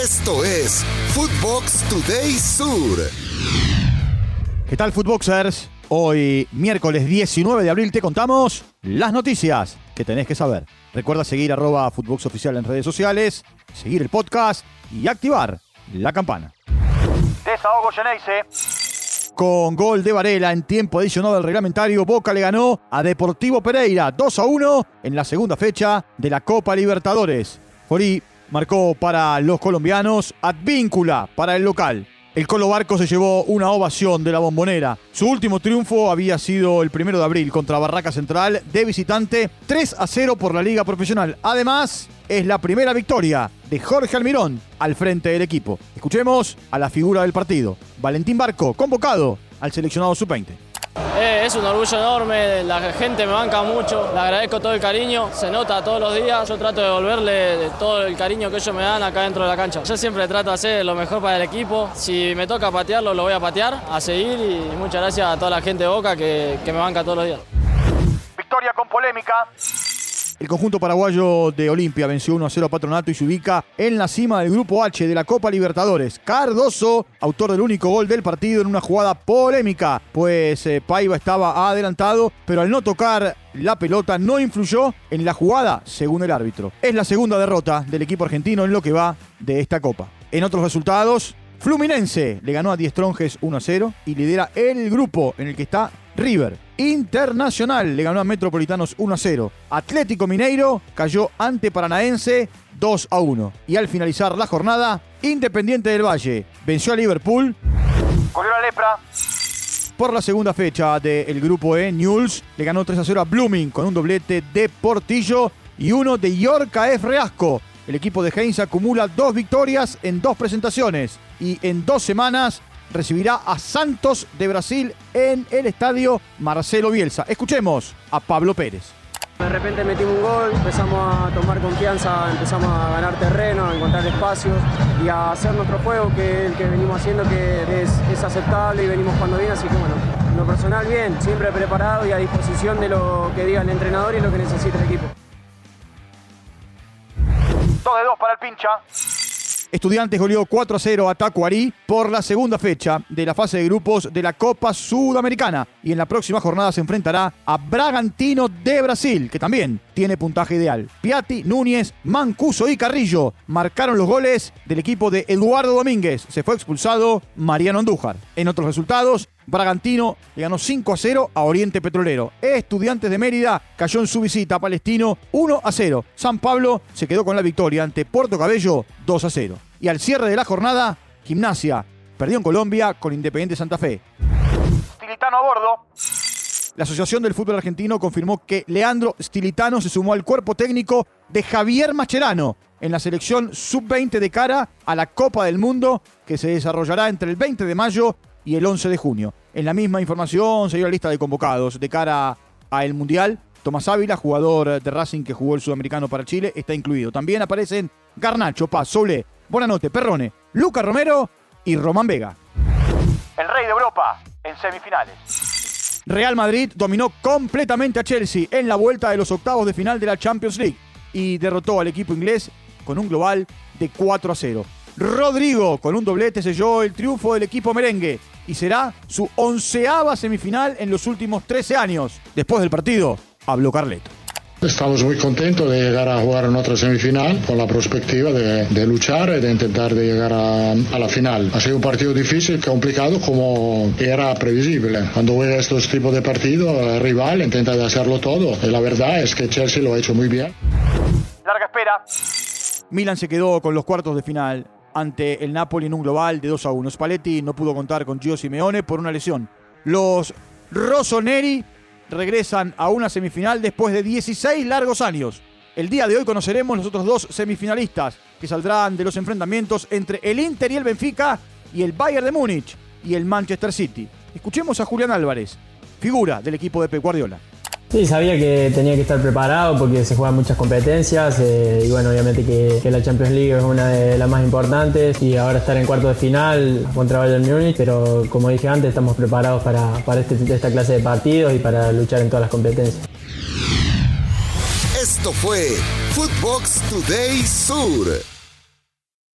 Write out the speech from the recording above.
Esto es Footbox Today Sur. ¿Qué tal, Footboxers? Hoy, miércoles 19 de abril, te contamos las noticias que tenés que saber. Recuerda seguir arroba Footbox Oficial en redes sociales, seguir el podcast y activar la campana. Desahogo Geneise. Con gol de Varela en tiempo adicional del reglamentario, Boca le ganó a Deportivo Pereira 2 a 1 en la segunda fecha de la Copa Libertadores. Jorí marcó para los colombianos, Advíncula para el local. El Colo Barco se llevó una ovación de la bombonera. Su último triunfo había sido el primero de abril contra Barraca Central de visitante 3 a 0 por la Liga Profesional. Además, es la primera victoria de Jorge Almirón al frente del equipo. Escuchemos a la figura del partido, Valentín Barco, convocado al seleccionado sub-20. Eh, es un orgullo enorme, la gente me banca mucho, le agradezco todo el cariño, se nota todos los días, yo trato de devolverle todo el cariño que ellos me dan acá dentro de la cancha. Yo siempre trato de hacer lo mejor para el equipo, si me toca patearlo lo voy a patear, a seguir y muchas gracias a toda la gente de Boca que, que me banca todos los días. Victoria con polémica. El conjunto paraguayo de Olimpia venció 1 a 0 a Patronato y se ubica en la cima del grupo H de la Copa Libertadores. Cardoso, autor del único gol del partido en una jugada polémica, pues eh, Paiva estaba adelantado, pero al no tocar la pelota no influyó en la jugada, según el árbitro. Es la segunda derrota del equipo argentino en lo que va de esta Copa. En otros resultados, Fluminense le ganó a Diestronjes 1 a 0 y lidera el grupo en el que está River. Internacional le ganó a Metropolitanos 1 a 0. Atlético Mineiro cayó ante Paranaense 2 a 1. Y al finalizar la jornada, Independiente del Valle venció a Liverpool. Corrió la lepra. Por la segunda fecha del grupo E, Newell's le ganó 3 a 0 a Blooming con un doblete de Portillo y uno de Yorca F. Reasco. El equipo de Heinz acumula dos victorias en dos presentaciones y en dos semanas recibirá a Santos de Brasil en el estadio Marcelo Bielsa. Escuchemos a Pablo Pérez. De repente metimos un gol, empezamos a tomar confianza, empezamos a ganar terreno, a encontrar espacios y a hacer nuestro juego, que es el que venimos haciendo, que es, es aceptable y venimos jugando bien, así que bueno, en lo personal bien, siempre preparado y a disposición de lo que diga el entrenador y lo que necesita el equipo. 2 de 2 para el pincha. Estudiantes goleó 4 a 0 a Tacuarí por la segunda fecha de la fase de grupos de la Copa Sudamericana. Y en la próxima jornada se enfrentará a Bragantino de Brasil, que también tiene puntaje ideal. Piatti, Núñez, Mancuso y Carrillo marcaron los goles del equipo de Eduardo Domínguez. Se fue expulsado Mariano Andújar. En otros resultados, Bragantino le ganó 5 a 0 a Oriente Petrolero. Estudiantes de Mérida cayó en su visita a Palestino 1 a 0. San Pablo se quedó con la victoria ante Puerto Cabello 2 a 0. Y al cierre de la jornada, Gimnasia perdió en Colombia con Independiente Santa Fe. Stilitano a bordo. La Asociación del Fútbol Argentino confirmó que Leandro Stilitano se sumó al cuerpo técnico de Javier Macherano en la selección sub-20 de cara a la Copa del Mundo que se desarrollará entre el 20 de mayo y el 11 de junio. En la misma información se dio la lista de convocados de cara al Mundial. Tomás Ávila, jugador de Racing que jugó el sudamericano para Chile, está incluido. También aparecen Garnacho, Paz, Solé, Bonanote, Perrone, Luca Romero y Román Vega. El rey de Europa en semifinales. Real Madrid dominó completamente a Chelsea en la vuelta de los octavos de final de la Champions League y derrotó al equipo inglés con un global de 4 a 0. Rodrigo con un doblete selló el triunfo del equipo merengue y será su onceava semifinal en los últimos 13 años. Después del partido, habló Carleto. Estamos muy contentos de llegar a jugar en otra semifinal con la perspectiva de, luchar y de intentar de llegar a, la final. Ha sido un partido difícil, complicado, como era previsible. Cuando juega estos tipos de partidos, el rival intenta de hacerlo todo. Y la verdad es que Chelsea lo ha hecho muy bien. Larga espera. Milan se quedó con los cuartos de final ante el Napoli en un global de 2 a 1. Spalletti no pudo contar con Gio Simeone por una lesión. Los Rossoneri regresan a una semifinal después de 16 largos años. El día de hoy conoceremos los otros dos semifinalistas que saldrán de los enfrentamientos entre el Inter y el Benfica y el Bayern de Múnich y el Manchester City. Escuchemos a Julián Álvarez, figura del equipo de Pep Guardiola. Sí, sabía que tenía que estar preparado porque se juegan muchas competencias eh, y bueno, obviamente que, la Champions League es una de las más importantes y ahora estar en cuarto de final contra Bayern Múnich, pero como dije antes, estamos preparados para, para este, esta clase de partidos y para luchar en todas las competencias. Esto fue Footbox Today Sur.